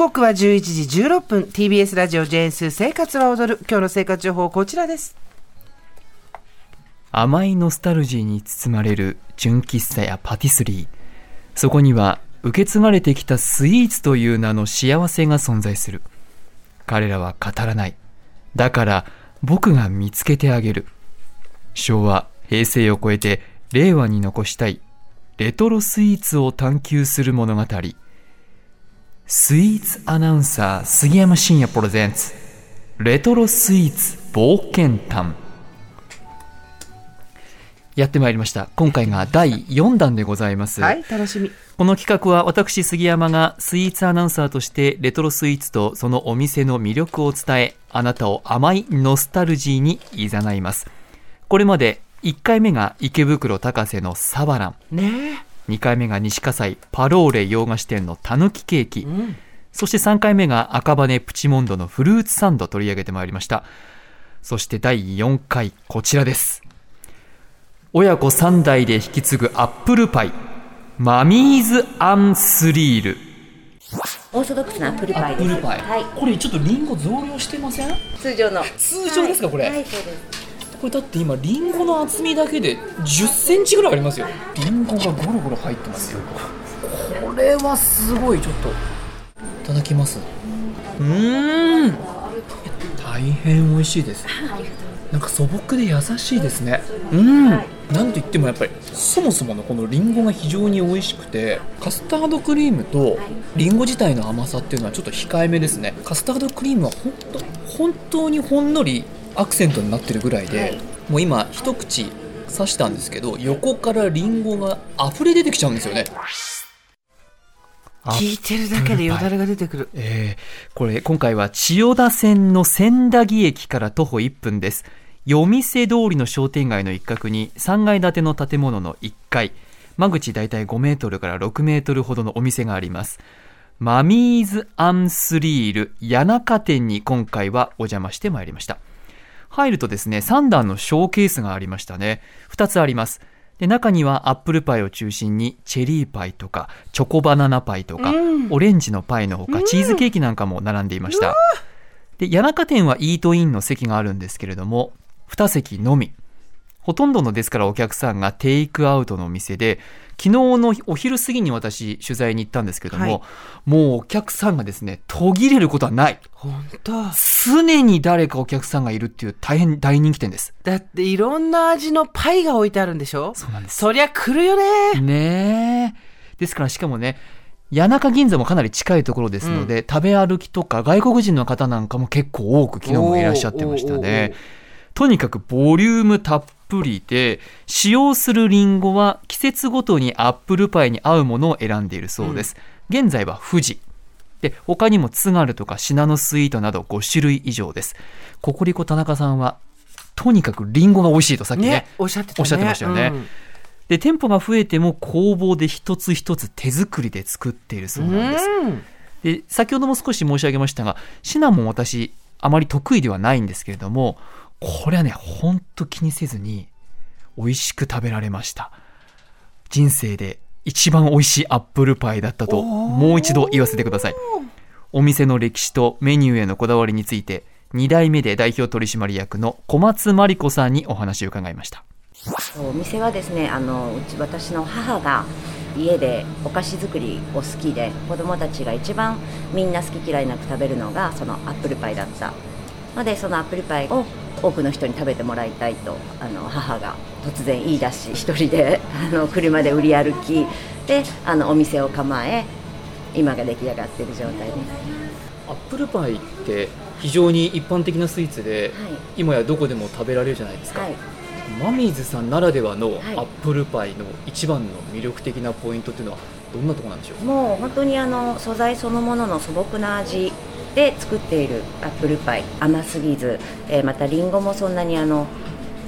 刻は11時16分。TBS ラジオジェーンス生活は踊る。今日の生活情報こちらです。甘いノスタルジーに包まれる純喫茶やパティスリー。そこには受け継がれてきたスイーツという名の幸せが存在する。彼らは語らない。だから僕が見つけてあげる。昭和平成を超えて令和に残したい。レトロスイーツを探求する物語。スイーツアナウンサー杉山真也プレゼンツ。レトロスイーツ冒険探やってまいりました。今回が第4弾でございます、はい楽しみ。この企画は私杉山がスイーツアナウンサーとしてレトロスイーツとそのお店の魅力を伝えあなたを甘いノスタルジーに誘います。これまで1回目が池袋高瀬のサバラン。ね2回目が西葛西パローレ洋菓子店のたぬきケーキ、えうん。そして3回目が赤羽プチモンドのフルーツサンド取り上げてまいりました。そして第4回こちらです。親子3代で引き継ぐアップルパイ。マミーズアンスリール。オーソドックスなアップルパイです。はい。これちょっとリンゴ増量してません？通常の。通常ですかこれ？はい、そうです。これだって今リンゴの厚みだけで10センチぐらいありますよ。リンゴがゴロゴロ入ってますよ。これはすごいちょっと。いただきます。うーん。大変美味しいです。なんか素朴で優しいですね。うん。なんといってもやっぱりそもそものこのリンゴが非常に美味しくてカスタードクリームとリンゴ自体の甘さっていうのはちょっと控えめですね。カスタードクリームは本当本当にほんのりアクセントになってるぐらいで、もう今一口刺したんですけど横からリンゴが溢れ出てきちゃうんですよね。あ聞いてるだけでよだれが出てくる。えーこれ今回は千代田線の千駄木駅から徒歩1分です。夜店通りの商店街の一角に3階建ての建物の1階。間口大体5メートルから6メートルほどのお店があります。マミーズアンスリール谷中店に今回はお邪魔してまいりました入るとですね3段のショーケースがありましたね。2つあります。で中にはアップルパイを中心にチェリーパイとかチョコバナナパイとか、オレンジのパイのほかチーズケーキなんかも並んでいました、で谷中店はイートインの席があるんですけれども2席のみほとんどのですからお客さんがテイクアウトのお店で昨日のお昼過ぎに私取材に行ったんですけれども、はい。もうお客さんがですね途切れることはない。本当。常に誰かお客さんがいるっていう大変大人気店です。だっていろんな味のパイが置いてあるんでしょ？そうなんです。そりゃ来るよね。ねえ。ですからしかもね谷中銀座もかなり近いところですので、食べ歩きとか外国人の方なんかも結構多く昨日もいらっしゃってましたね。ー。とにかくボリュームたっぷりで使用するリンゴは季節ごとにアップルパイに合うものを選んでいるそうです、現在は富士。で他にも津軽とかシナノスイートなど5種類以上です。ココリコ田中さんはとにかくリンゴが美味しいとさっきねねおっしゃってたね。おっしゃってましたよね。うん。で店舗が増えても工房で一つ一つ手作りで作っているそうなんです。うん。で先ほども少し申し上げましたがシナモン私あまり得意ではないんですけれどもこれはねほんと気にせずに美味しく食べられました。人生で一番美味しいアップルパイだったともう一度言わせてください。お店の歴史とメニューへのこだわりについて2代目で代表取締役の小松真理子さんにお話を伺いました。お店はですね、あのうち私の母が家でお菓子作りを好きで、子供たちが一番みんな好き嫌いなく食べるのがそのアップルパイだった。ので、そのアップルパイを多くの人に食べてもらいたいとあの母が突然言い出し、一人で あの車で売り歩きであのお店を構え、今が出来上がっている状態です。アップルパイって非常に一般的なスイーツで、はい。今やどこでも食べられるじゃないですか、はい。マミーズさんならではのアはい。ップルパイの一番の魅力的なポイントっていうのはどんなところなんでしょう？もう本当にあの素材そのものの素朴な味で作っているアップルパイ甘すぎず、えーまたりんごもそんなにあの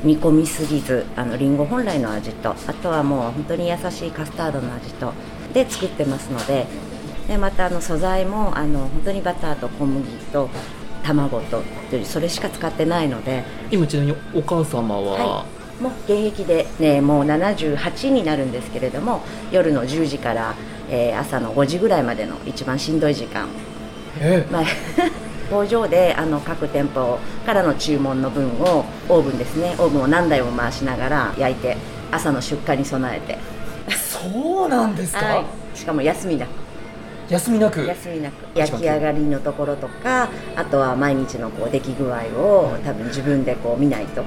煮込みすぎずあのりんご本来の味とあとはもう本当に優しいカスタードの味とで作ってますのででまたあの素材もあの本当にバターと小麦と卵とそれしか使ってないので今ちなみにお母様は、はもう現役で、ね、もう78になるんですけれども夜の10時から、えー朝の5時ぐらいまでの一番しんどい時間えまあ工場であの各店舗からの注文の分をオーブンですね。オーブンを何台も回しながら焼いて朝の出荷に備えて、そうなんですか、はい、しかも休みなく。休みなく？休みなく。焼き上がりのところとかあとは毎日のこう出来具合を多分自分でこう見ないと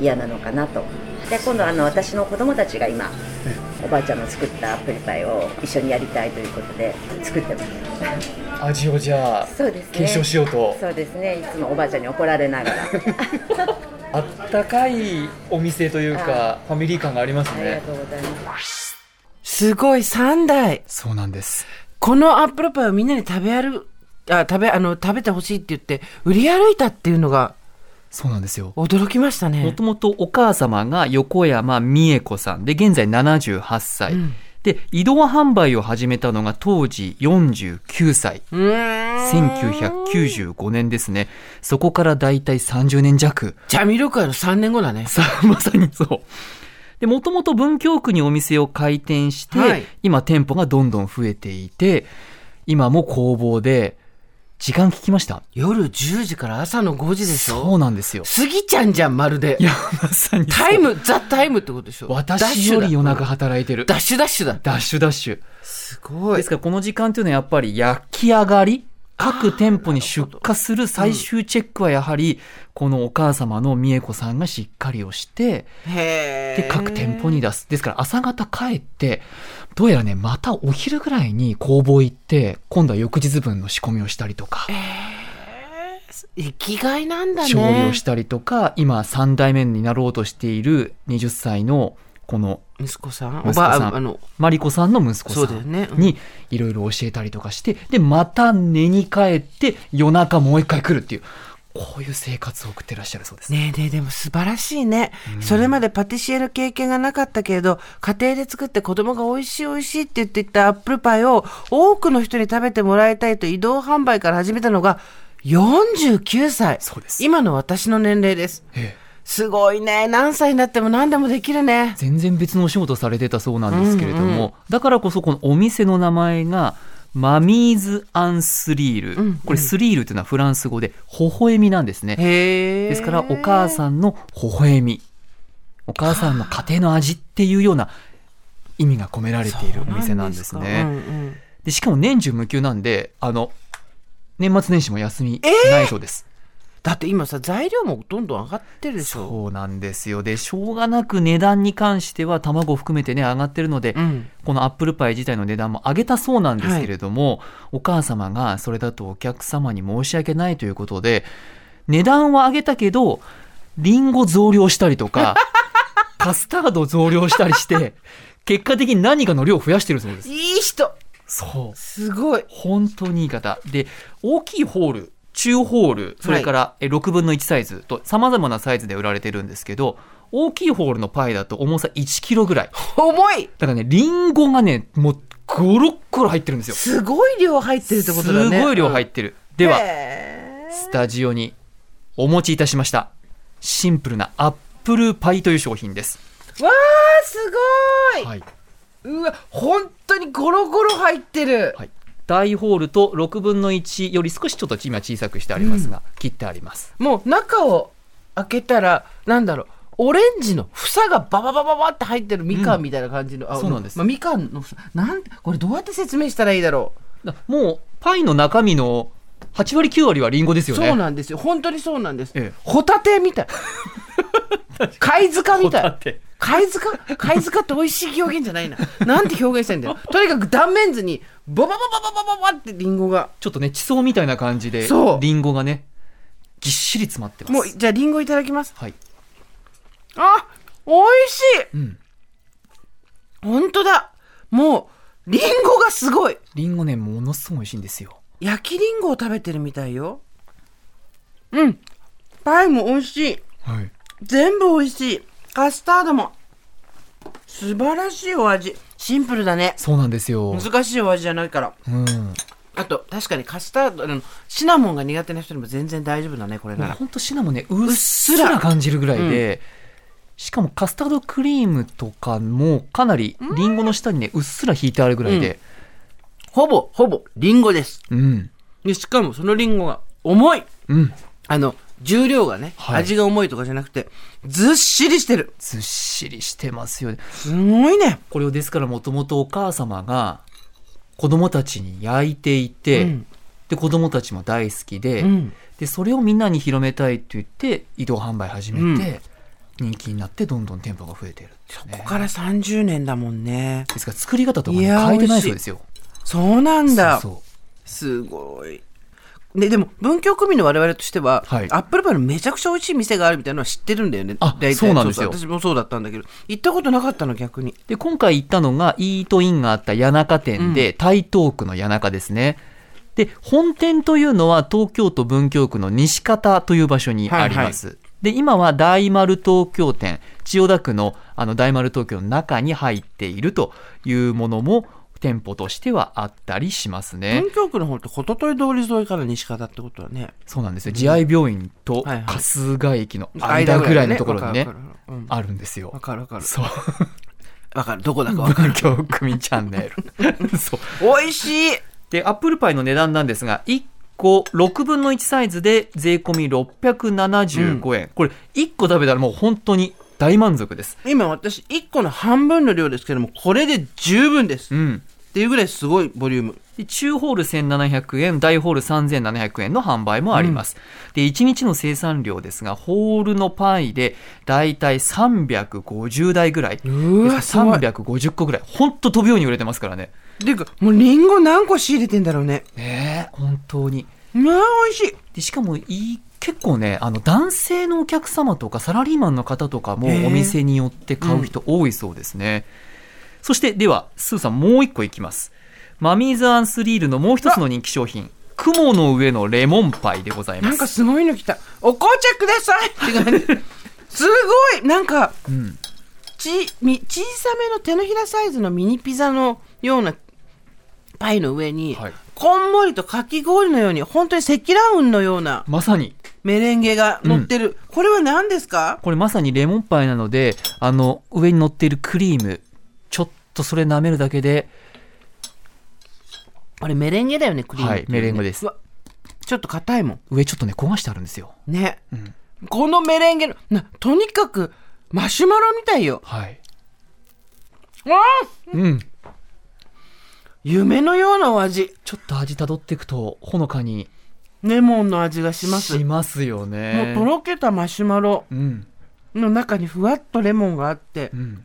嫌なのかなとで今度あの私の子供たちが今おばあちゃんの作ったアップルパイを一緒にやりたいということで作ってます。味をじゃあそうですね。継承しようと。そうですね。いつもおばあちゃんに怒られながら。あったかいお店というかファミリー感がありますありがねとうございます。すごい、3台。そうなんです。このアップルパイをみんなに食べ歩あ、食べ、あの、食べてほしいって言って、売り歩いたっていうのがそうなんですよ驚きましたもね。ともとお母様が横山美恵子さんで現在78歳、うんで移動販売を始めたのが当時49歳うーん。1995年ですねそこからだいたい30年弱ジャミロクワの3年後だね。さあ、まさにそう。で、もともと文京区にお店を開店して、はい今店舗がどんどん増えていて、今も工房で、時間聞きました？夜10時から朝の5時でしょ？そうなんですよ。スギちゃんじゃん、まるでい。や、まさにタイム、ザ・タイムってことでしょ？私より夜中働いてる。ダッシュダッシュだ。ダッシュダッシュ。すごいです。からこの時間っていうのはやっぱり焼き上がり？各店舗に出荷する最終チェックはやはり、このお母様の美恵子さんがしっかりをして、へで、各店舗に出す。ですから朝方帰って、どうやらね、またお昼ぐらいに工房行って、今度は翌日分の仕込みをしたりとか、生きがいなんだね。調理をしたりとか、今3代目になろうとしている20歳の、この、息子さん？おばあ、あの、マリコさんの息子さんん。にいろいろ教えたりとかして、で、また寝に帰って夜中もう一回来るっていう、こういう生活を送ってらっしゃるそうです。ねえねえでも素晴らしいね、それまでパティシエの経験がなかったけれど家庭で作って子供が美味しい美味しいって言っていたアップルパイを多くの人に食べてもらいたいと移動販売から始めたのが49歳。そうです。今の私の年齢です。ええすごいね。何歳になっても何でもできるね。全然別のお仕事されてたそうなんですけれども、だからこそこのお店の名前がマミーズ・アンスリール、うんこれスリールというのはフランス語で微笑みなんですね、ですからお母さんの微笑み。お母さんの家庭の味っていうような意味が込められているお店なんですね。でしかも年中無休なんであの年末年始も休みないそうです、だって今さ材料もどんどん上がってるでしょ。そうなんですよ。でしょうがなく値段に関しては卵を含めてね上がってるので、うん。このアップルパイ自体の値段も上げたそうなんですけれども、お母様がそれだとお客様に申し訳ないということで値段は上げたけどリンゴ増量したりとか カスタード増量したりして結果的に何かの量を増やしてるそうです。いい人。そう。すごい。本当にいい方。で大きいホール中ホールそれからえ6分の1サイズと様々なサイズで売られてるんですけど大きいホールのパイだと重さ1キロぐらい重いだからね、リンゴがね、もう、ゴロッゴロ入ってるんですよ。すごい量入ってるってことだねすごい量入ってる。では、へースタジオにお持ちいたしました。シンプルなアップルパイという商品です。わーすごい、はい。うわ本当にゴロゴロ入ってる、はい。大ホールと6分の1より少しちょっと今小さくしてありますが、切ってあります。もう中を開けたらなんだろうオレンジの房がバババババって入ってるみかん。みたいな感じの、あそうなんです。まあ、みかんの房なんてこれどうやって説明したらいいだろだもう、パイの中身の8割9割はリンゴですう、よね。そうなんですよ。本当にそうなんです、ええ。ホタテみたい貝塚みたい。貝塚？貝塚って美味しい表現じゃないな。なんて表現してんだよ。とにかく断面図に、ボバババババババってリンゴが。ちょっとね、地層みたいな感じで、そうリンゴがね、ぎっしり詰まってます。もう、じゃあリンゴいただきます。はい。あ、美味しい、うん、本当だもう、リンゴがすごいリンゴね、ものすごい美味しいんですよ。焼きリンゴを食べてるみたいよ。うん。パイも美味しい。はい。全部美味しい。カスタードも。素晴らしいお味。シンプルだね。そうなんですよ。難しいお味じゃないから。うん。あと確かにカスタードあのシナモンが苦手な人にも全然大丈夫だねこれなら。ほんとシナモンね、うっすら感じるぐらいで、しかもカスタードクリームとかもかなりリンゴの下にね、うっすら引いてあるぐらいで、ほぼほぼリンゴです。うん。でしかもそのリンゴが重い。うん。あの、重量がね、はい味が重いとかじゃなくて、ずっしりしてる。ずっしりしてますよね。すごいね。これをですからもともとお母様が子供たちに焼いていて、うんで子供たちも大好きで、うんでそれをみんなに広めたいって言って移動販売始めて、人気になってどんどん店舗が増えてるね、ここから30年だもんね。ですから作り方とか、ね、変えてないそうですよ。そうなんだ。そうそうすごい。で、でも、文京区民の我々としては、はいアップルパイのめちゃくちゃ美味しい店があるみたいなのは知ってるんだよね。あそうなんですよ私もそうだったんだけど、行ったことなかったの、逆に。で今回行ったのがイートインがあった谷中店で、台東区の谷中ですね。で本店というのは東京都文京区の西方という場所にあります。で今は大丸東京店千代田区のあの大丸東京の中に入っているというものも店舗としてはあったりしますね。文京区の方って、こととい通り沿いから西方ってことはね。そうなんですよ。慈愛病院と春日駅の間ぐらいのところにねあるんですよわ。かるわかる。そう。わかる。どこだかわかる。文京区民チャンネル。そう。美味しいで、アップルパイの値段なんですが、1個6分の1サイズで税込み675円。これ、1個食べたらもう本当に大満足です。今私、1個の半分の量ですけども、これで十分です。っうん。ていうぐらいすごいボリューム。で中ホール1700円、大ホール3700円の販売もあります。で、1日の生産量ですが、ホールのパイでだいたい350台ぐらい。うわですから350個ぐらい。ほんと飛ぶように売れてますからね。ていうか、もうリンゴ何個仕入れてんだろうね。ねえ、本当に。まあ、美味しい。でしかもいい結構ねあの男性のお客様とかサラリーマンの方とかもお店によって買う人多いそうですね、そしてではスーさんもう一個いきます。マミーズアンスリールのもう一つの人気商品雲の上のレモンパイでございます。なんかすごいの来た。お紅茶ください。すごい。なんか、うん。ち、み、小さめの手のひらサイズのミニピザのようなパイの上に、はい。こんもりとかき氷のように、本当に積乱雲のようなまさに。メレンゲが乗ってる。これは何ですか？これまさにレモンパイなのであの上に乗っているクリームとそれ舐めるだけであれメレンゲだよね、クリームね、はいメレンゲですちょっと硬いもん。上ちょっとね焦がしてあるんですよね。うんこのメレンゲの、な、とにかく、マシュマロみたいよ。はいああうん夢のようなお味。ちょっと味たどっていくとほのかにレモンの味がします。しますよね。もうとろけたマシュマロうん。の中にふわっとレモンがあってう、ん。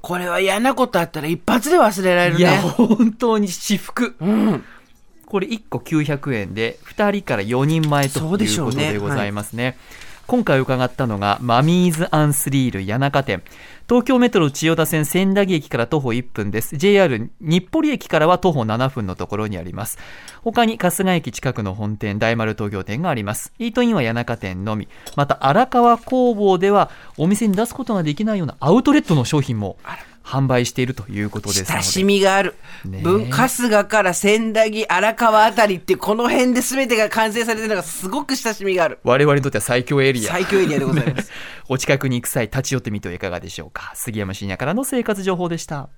これは嫌なことあったら一発で忘れられるいや、ね。本当に至福。うん。これ1個900円で、2人から4人前ということでございますね。今回伺ったのが、マミーズ・アンスリール谷中店。東京メトロ千代田線千駄木駅から徒歩1分です。JR 日暮里駅からは徒歩7分のところにあります。他に春日駅近くの本店、大丸東京店があります。イートインは谷中店のみ。また荒川工房ではお店に出すことができないようなアウトレットの商品も販売しているということです。親しみがある。ねえ文春日から千駄木、荒川あたりってこの辺で全てが完成されてるのがすごく親しみがある。我々にとっては最強エリア。最強エリアでございます。お近くに行く際立ち寄ってみてはいかがでしょうか杉山深也からの生活情報でした